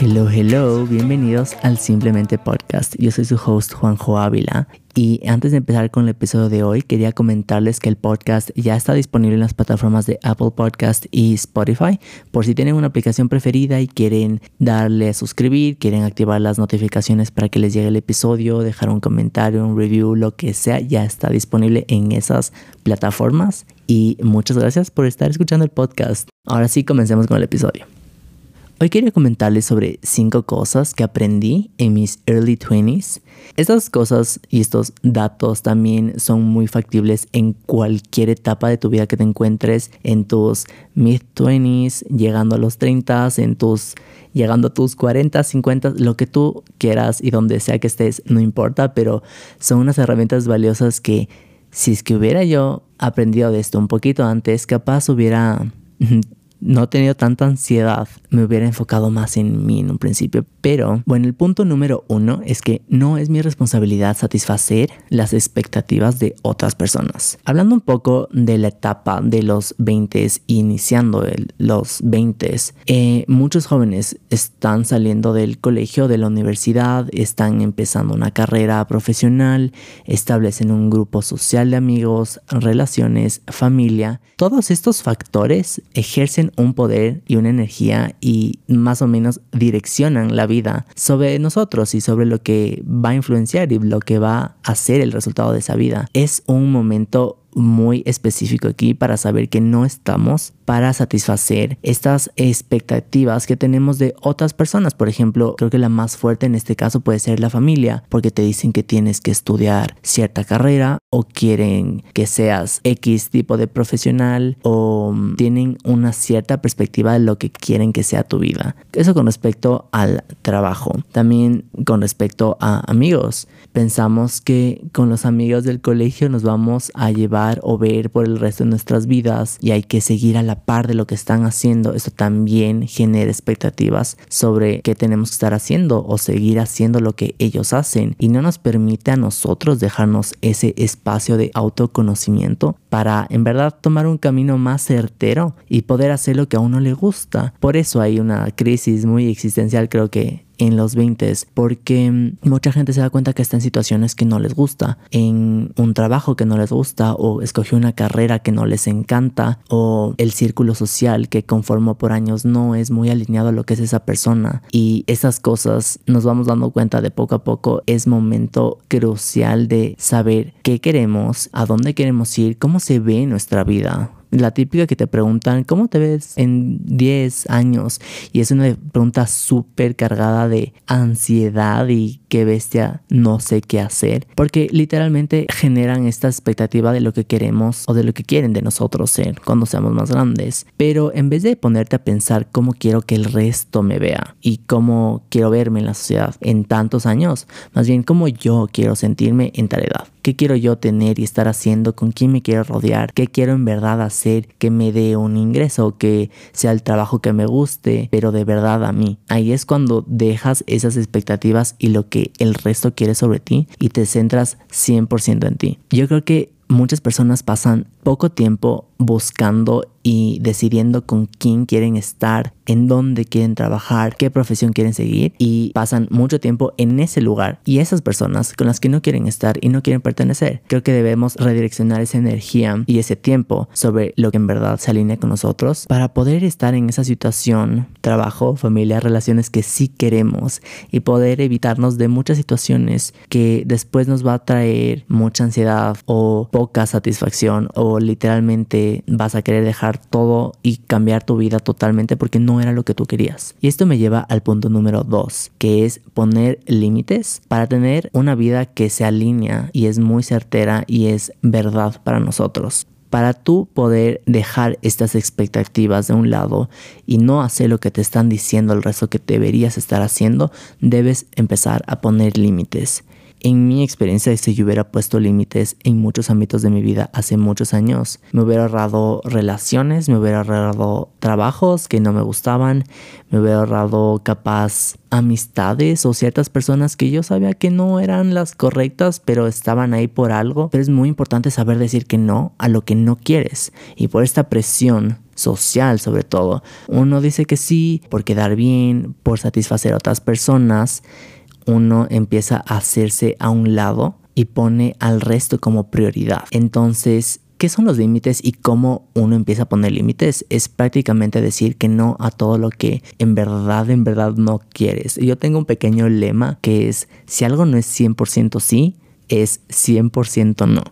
Hello, hello, bienvenidos al Simplemente Podcast. Yo soy su host Juanjo Ávila y antes de empezar con el episodio de hoy quería comentarles que el podcast ya está disponible en las plataformas de Apple Podcast y Spotify. Por si tienen una aplicación preferida y quieren darle a suscribir, quieren activar las notificaciones para que les llegue el episodio, dejar un comentario, un review, lo que sea, ya está disponible en esas plataformas. Y muchas gracias por estar escuchando el podcast. Ahora sí, comencemos con el episodio. Hoy quería comentarles sobre cinco cosas que aprendí en mis early 20s. Estas cosas y estos datos también son muy factibles en cualquier etapa de tu vida que te encuentres, en tus mid 20s, llegando a los 30, en tus llegando a tus 40, 50, lo que tú quieras y donde sea que estés, no importa, pero son unas herramientas valiosas que si es que hubiera yo aprendido de esto un poquito antes, capaz hubiera no he tenido tanta ansiedad, me hubiera enfocado más en mí en un principio. Pero, bueno, el punto número uno es que no es mi responsabilidad satisfacer las expectativas de otras personas. Hablando un poco de la etapa de los 20 iniciando los 20, eh, muchos jóvenes están saliendo del colegio, de la universidad, están empezando una carrera profesional, establecen un grupo social de amigos, relaciones, familia. Todos estos factores ejercen un poder y una energía y más o menos direccionan la vida sobre nosotros y sobre lo que va a influenciar y lo que va a ser el resultado de esa vida. Es un momento muy específico aquí para saber que no estamos para satisfacer estas expectativas que tenemos de otras personas. Por ejemplo, creo que la más fuerte en este caso puede ser la familia, porque te dicen que tienes que estudiar cierta carrera o quieren que seas X tipo de profesional o tienen una cierta perspectiva de lo que quieren que sea tu vida. Eso con respecto al trabajo. También con respecto a amigos. Pensamos que con los amigos del colegio nos vamos a llevar o ver por el resto de nuestras vidas y hay que seguir a la par de lo que están haciendo, esto también genera expectativas sobre qué tenemos que estar haciendo o seguir haciendo lo que ellos hacen y no nos permite a nosotros dejarnos ese espacio de autoconocimiento para en verdad tomar un camino más certero y poder hacer lo que a uno le gusta. Por eso hay una crisis muy existencial creo que en los 20 porque mucha gente se da cuenta que está en situaciones que no les gusta, en un trabajo que no les gusta o escogió una carrera que no les encanta o el círculo social que conformó por años no es muy alineado a lo que es esa persona. Y esas cosas nos vamos dando cuenta de poco a poco. Es momento crucial de saber qué queremos, a dónde queremos ir, cómo se ve nuestra vida la típica que te preguntan, ¿cómo te ves en 10 años? Y es una pregunta súper cargada de ansiedad y qué bestia, no sé qué hacer. Porque literalmente generan esta expectativa de lo que queremos o de lo que quieren de nosotros ser cuando seamos más grandes. Pero en vez de ponerte a pensar cómo quiero que el resto me vea y cómo quiero verme en la sociedad en tantos años, más bien cómo yo quiero sentirme en tal edad. ¿Qué quiero yo tener y estar haciendo? ¿Con quién me quiero rodear? ¿Qué quiero en verdad hacer que me dé un ingreso? Que sea el trabajo que me guste, pero de verdad a mí. Ahí es cuando dejas esas expectativas y lo que el resto quiere sobre ti y te centras 100% en ti. Yo creo que muchas personas pasan poco tiempo buscando y decidiendo con quién quieren estar, en dónde quieren trabajar, qué profesión quieren seguir y pasan mucho tiempo en ese lugar y esas personas con las que no quieren estar y no quieren pertenecer. Creo que debemos redireccionar esa energía y ese tiempo sobre lo que en verdad se alinea con nosotros para poder estar en esa situación, trabajo, familia, relaciones que sí queremos y poder evitarnos de muchas situaciones que después nos va a traer mucha ansiedad o poca satisfacción o literalmente vas a querer dejar todo y cambiar tu vida totalmente porque no era lo que tú querías. Y esto me lleva al punto número dos, que es poner límites para tener una vida que se alinea y es muy certera y es verdad para nosotros para tú poder dejar estas expectativas de un lado y no hacer lo que te están diciendo el resto que deberías estar haciendo, debes empezar a poner límites. En mi experiencia, si yo hubiera puesto límites en muchos ámbitos de mi vida hace muchos años, me hubiera ahorrado relaciones, me hubiera ahorrado trabajos que no me gustaban, me hubiera ahorrado capaz amistades o ciertas personas que yo sabía que no eran las correctas, pero estaban ahí por algo. Pero es muy importante saber decir que no a lo que no quieres. Y por esta presión social sobre todo, uno dice que sí por quedar bien, por satisfacer a otras personas, uno empieza a hacerse a un lado y pone al resto como prioridad. Entonces, ¿Qué son los límites y cómo uno empieza a poner límites? Es prácticamente decir que no a todo lo que en verdad, en verdad no quieres. Yo tengo un pequeño lema que es, si algo no es 100% sí, es 100% no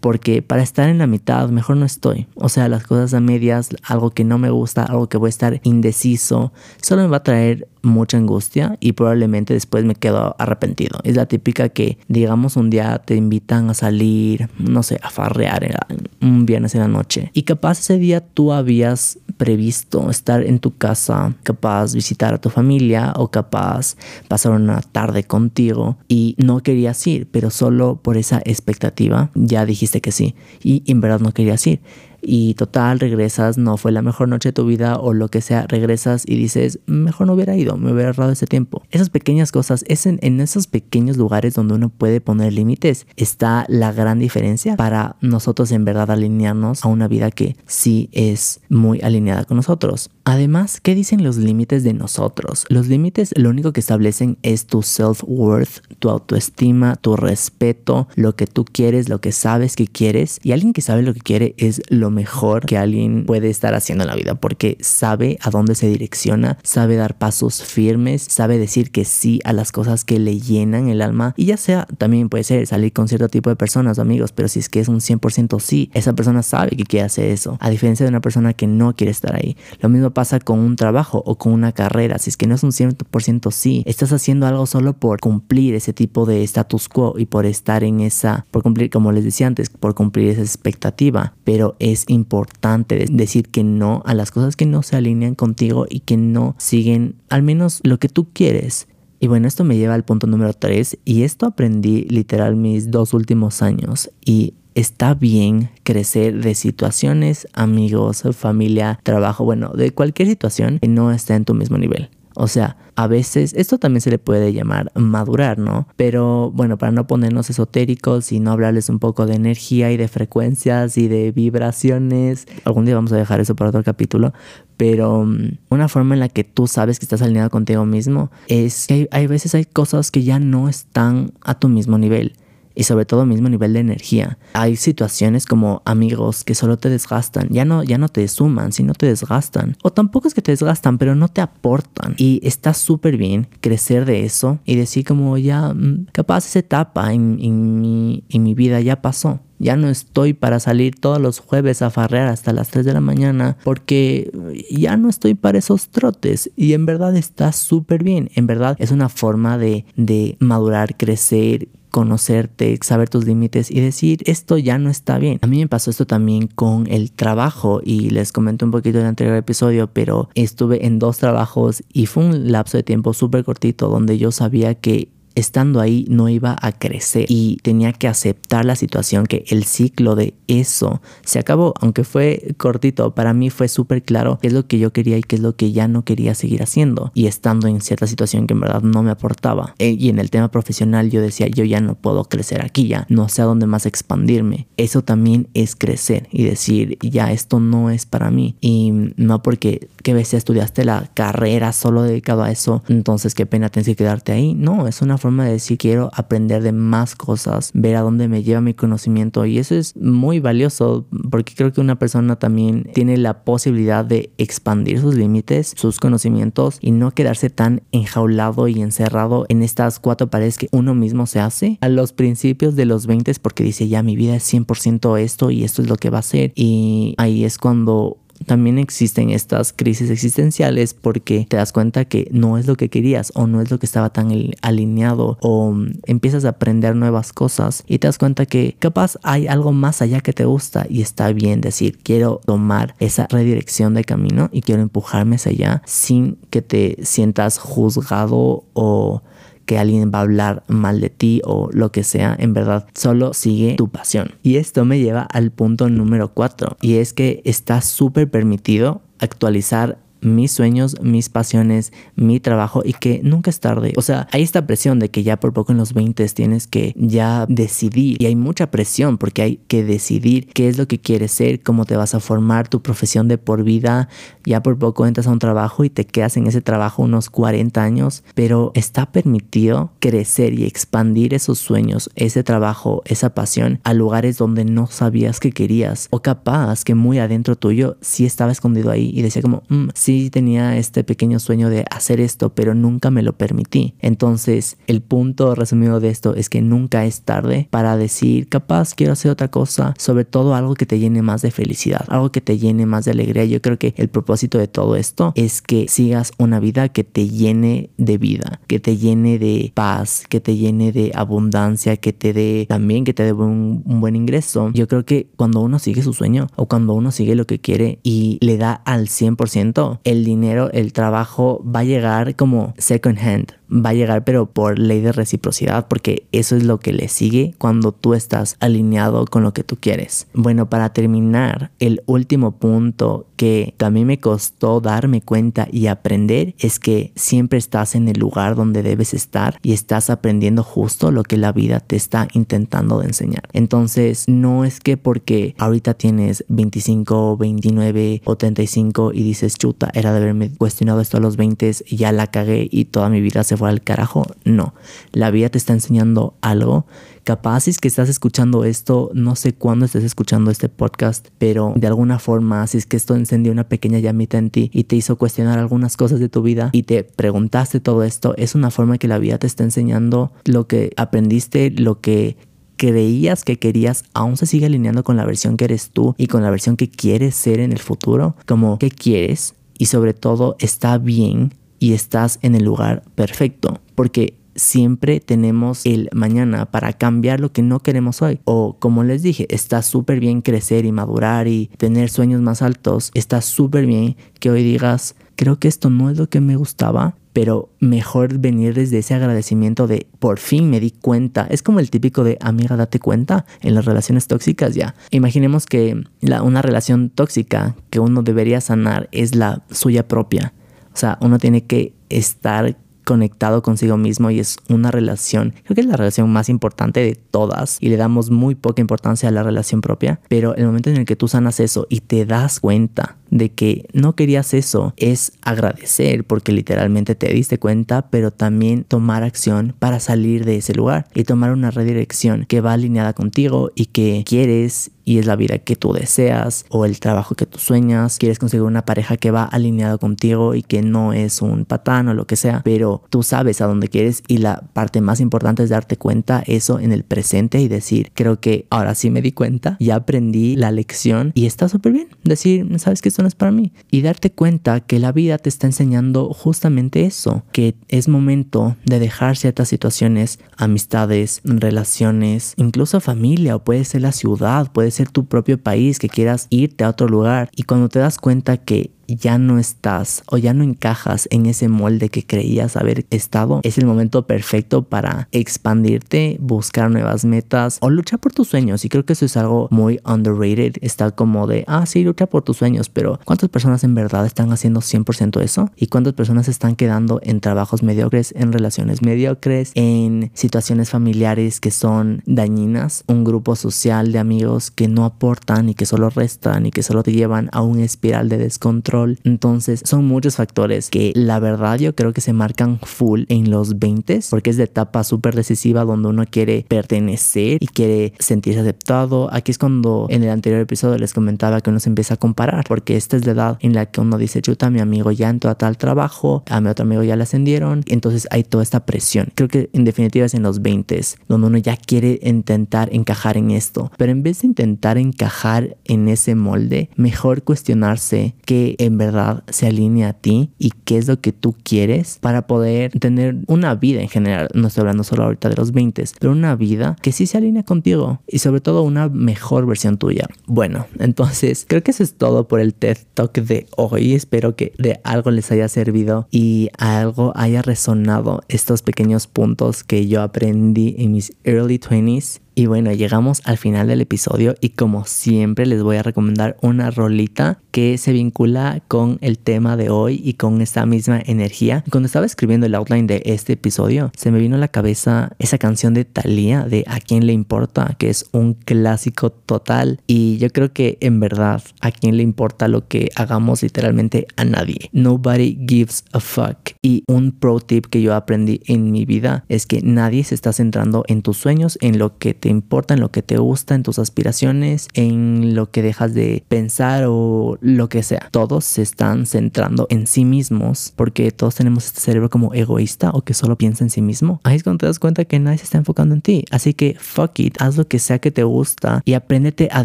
porque para estar en la mitad mejor no estoy. O sea, las cosas a medias, algo que no me gusta, algo que voy a estar indeciso, solo me va a traer mucha angustia y probablemente después me quedo arrepentido. Es la típica que, digamos, un día te invitan a salir, no sé, a farrear un viernes en la noche. Y capaz ese día tú habías previsto estar en tu casa, capaz visitar a tu familia o capaz pasar una tarde contigo y no querías ir, pero solo por esa expectativa ya dijiste que sí. Y en verdad no querías ir y total regresas, no fue la mejor noche de tu vida o lo que sea, regresas y dices, mejor no hubiera ido, me hubiera ahorrado ese tiempo. Esas pequeñas cosas, es en, en esos pequeños lugares donde uno puede poner límites, está la gran diferencia para nosotros en verdad alinearnos a una vida que sí es muy alineada con nosotros. Además, ¿qué dicen los límites de nosotros? Los límites lo único que establecen es tu self-worth, tu autoestima, tu respeto, lo que tú quieres, lo que sabes que quieres. Y alguien que sabe lo que quiere es lo mejor que alguien puede estar haciendo en la vida porque sabe a dónde se direcciona, sabe dar pasos firmes, sabe decir que sí a las cosas que le llenan el alma. Y ya sea, también puede ser salir con cierto tipo de personas amigos, pero si es que es un 100% sí, esa persona sabe que quiere hacer eso, a diferencia de una persona que no quiere estar ahí. Lo mismo pasa con un trabajo o con una carrera. Si es que no es un 100% sí, estás haciendo algo solo por cumplir ese tipo de status quo y por estar en esa, por cumplir, como les decía antes, por cumplir esa expectativa. Pero es importante decir que no a las cosas que no se alinean contigo y que no siguen al menos lo que tú quieres. Y bueno, esto me lleva al punto número 3 y esto aprendí literal mis dos últimos años y está bien crecer de situaciones, amigos, familia, trabajo, bueno, de cualquier situación que no está en tu mismo nivel. O sea, a veces esto también se le puede llamar madurar, ¿no? Pero bueno, para no ponernos esotéricos y no hablarles un poco de energía y de frecuencias y de vibraciones, algún día vamos a dejar eso para otro capítulo, pero mm, una forma en la que tú sabes que estás alineado contigo mismo es que hay, hay veces hay cosas que ya no están a tu mismo nivel y sobre todo mismo nivel de energía. Hay situaciones como amigos que solo te desgastan, ya no, ya no te suman, sino te desgastan. O tampoco es que te desgastan, pero no te aportan. Y está súper bien crecer de eso y decir como ya, mm, capaz esa etapa en, en, mi, en mi vida ya pasó. Ya no estoy para salir todos los jueves a farrear hasta las 3 de la mañana porque ya no estoy para esos trotes. Y en verdad está súper bien. En verdad es una forma de, de madurar, crecer, conocerte, saber tus límites y decir esto ya no está bien. A mí me pasó esto también con el trabajo y les comenté un poquito en el anterior episodio, pero estuve en dos trabajos y fue un lapso de tiempo súper cortito donde yo sabía que estando ahí no iba a crecer y tenía que aceptar la situación que el ciclo de eso se acabó, aunque fue cortito, para mí fue súper claro qué es lo que yo quería y qué es lo que ya no quería seguir haciendo y estando en cierta situación que en verdad no me aportaba. E, y en el tema profesional yo decía, yo ya no puedo crecer aquí, ya no sé a dónde más expandirme. Eso también es crecer y decir, ya esto no es para mí y no porque que veces estudiaste la carrera solo dedicado a eso, entonces qué pena tienes que quedarte ahí. No, es una forma de decir quiero aprender de más cosas, ver a dónde me lleva mi conocimiento y eso es muy valioso porque creo que una persona también tiene la posibilidad de expandir sus límites, sus conocimientos y no quedarse tan enjaulado y encerrado en estas cuatro paredes que uno mismo se hace. A los principios de los 20 porque dice ya mi vida es 100% esto y esto es lo que va a ser y ahí es cuando también existen estas crisis existenciales porque te das cuenta que no es lo que querías o no es lo que estaba tan alineado o mm, empiezas a aprender nuevas cosas y te das cuenta que capaz hay algo más allá que te gusta y está bien decir quiero tomar esa redirección de camino y quiero empujarme hacia allá sin que te sientas juzgado o que alguien va a hablar mal de ti o lo que sea, en verdad, solo sigue tu pasión. Y esto me lleva al punto número 4 y es que está súper permitido actualizar mis sueños, mis pasiones, mi trabajo y que nunca es tarde. O sea, hay esta presión de que ya por poco en los 20 tienes que ya decidir y hay mucha presión porque hay que decidir qué es lo que quieres ser, cómo te vas a formar, tu profesión de por vida. Ya por poco entras a un trabajo y te quedas en ese trabajo unos 40 años, pero está permitido crecer y expandir esos sueños, ese trabajo, esa pasión a lugares donde no sabías que querías o capaz que muy adentro tuyo sí estaba escondido ahí y decía como, mm, tenía este pequeño sueño de hacer esto, pero nunca me lo permití. Entonces, el punto resumido de esto es que nunca es tarde para decir, capaz quiero hacer otra cosa, sobre todo algo que te llene más de felicidad, algo que te llene más de alegría. Yo creo que el propósito de todo esto es que sigas una vida que te llene de vida, que te llene de paz, que te llene de abundancia, que te dé también que te dé un, un buen ingreso. Yo creo que cuando uno sigue su sueño o cuando uno sigue lo que quiere y le da al 100%, el dinero, el trabajo va a llegar como second hand, va a llegar pero por ley de reciprocidad porque eso es lo que le sigue cuando tú estás alineado con lo que tú quieres. Bueno, para terminar, el último punto que también me costó darme cuenta y aprender es que siempre estás en el lugar donde debes estar y estás aprendiendo justo lo que la vida te está intentando de enseñar. Entonces, no es que porque ahorita tienes 25, 29 o 35 y dices, chuta, era de haberme cuestionado esto a los 20 y ya la cagué y toda mi vida se al carajo. No, la vida te está enseñando algo Capaz es que estás escuchando esto, no sé cuándo estés escuchando este podcast, pero de alguna forma, si es que esto encendió una pequeña llamita en ti y te hizo cuestionar algunas cosas de tu vida y te preguntaste todo esto, es una forma que la vida te está enseñando lo que aprendiste, lo que creías que querías aún se sigue alineando con la versión que eres tú y con la versión que quieres ser en el futuro, como qué quieres y sobre todo está bien y estás en el lugar perfecto, porque siempre tenemos el mañana para cambiar lo que no queremos hoy. O como les dije, está súper bien crecer y madurar y tener sueños más altos. Está súper bien que hoy digas, creo que esto no es lo que me gustaba, pero mejor venir desde ese agradecimiento de por fin me di cuenta. Es como el típico de amiga, date cuenta en las relaciones tóxicas ya. Imaginemos que una relación tóxica que uno debería sanar es la suya propia. Sea, uno tiene que estar conectado consigo mismo y es una relación, creo que es la relación más importante de todas y le damos muy poca importancia a la relación propia, pero el momento en el que tú sanas eso y te das cuenta de que no querías eso es agradecer porque literalmente te diste cuenta, pero también tomar acción para salir de ese lugar y tomar una redirección que va alineada contigo y que quieres y es la vida que tú deseas o el trabajo que tú sueñas, quieres conseguir una pareja que va alineado contigo y que no es un patán o lo que sea, pero tú sabes a dónde quieres y la parte más importante es darte cuenta eso en el presente y decir, creo que ahora sí me di cuenta, ya aprendí la lección y está súper bien. Decir, sabes que esto no es para mí y darte cuenta que la vida te está enseñando justamente eso, que es momento de dejar ciertas situaciones, amistades, relaciones, incluso familia o puede ser la ciudad, puede ser tu propio país, que quieras irte a otro lugar. Y cuando te das cuenta que ya no estás o ya no encajas en ese molde que creías haber estado, es el momento perfecto para expandirte, buscar nuevas metas o luchar por tus sueños. Y creo que eso es algo muy underrated. Está como de, ah, sí, lucha por tus sueños, pero ¿cuántas personas en verdad están haciendo 100% eso? ¿Y cuántas personas están quedando en trabajos mediocres, en relaciones mediocres, en situaciones familiares que son dañinas? Un grupo social de amigos que no aportan y que solo restan y que solo te llevan a un espiral de descontrol entonces son muchos factores que la verdad yo creo que se marcan full en los 20 porque es de etapa súper decisiva donde uno quiere pertenecer y quiere sentirse aceptado. Aquí es cuando en el anterior episodio les comentaba que uno se empieza a comparar porque esta es la edad en la que uno dice, chuta, mi amigo ya entró a tal trabajo, a mi otro amigo ya le ascendieron. Entonces hay toda esta presión. Creo que en definitiva es en los 20 donde uno ya quiere intentar encajar en esto. Pero en vez de intentar encajar en ese molde, mejor cuestionarse que en verdad se alinea a ti y qué es lo que tú quieres para poder tener una vida en general. No estoy hablando solo ahorita de los 20, pero una vida que sí se alinea contigo y sobre todo una mejor versión tuya. Bueno, entonces creo que eso es todo por el TED Talk de hoy. Espero que de algo les haya servido y algo haya resonado estos pequeños puntos que yo aprendí en mis early 20s y bueno, llegamos al final del episodio y como siempre les voy a recomendar una rolita que se vincula con el tema de hoy y con esta misma energía. Cuando estaba escribiendo el outline de este episodio, se me vino a la cabeza esa canción de Thalía de A quién le importa, que es un clásico total y yo creo que en verdad a quién le importa lo que hagamos literalmente a nadie. Nobody gives a fuck. Y un pro tip que yo aprendí en mi vida es que nadie se está centrando en tus sueños, en lo que te importa, en lo que te gusta, en tus aspiraciones, en lo que dejas de pensar o lo que sea. Todos se están centrando en sí mismos porque todos tenemos este cerebro como egoísta o que solo piensa en sí mismo. Ahí es cuando te das cuenta que nadie se está enfocando en ti. Así que fuck it, haz lo que sea que te gusta y apréndete a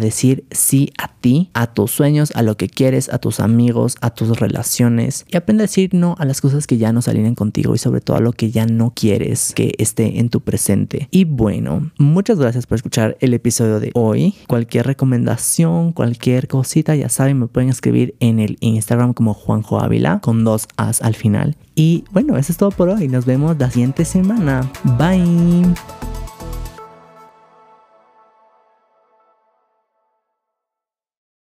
decir sí a ti, a tus sueños, a lo que quieres, a tus amigos, a tus relaciones y aprende a decir no a las cosas que ya no salen contigo y sobre todo a lo que ya no quieres que esté en tu presente. Y bueno, muchas gracias por escuchar el episodio de hoy. Cualquier recomendación, cualquier cosita, ya saben, me pueden escribir en el Instagram como Juanjo Ávila con dos As al final. Y bueno, eso es todo por hoy. Nos vemos la siguiente semana. Bye.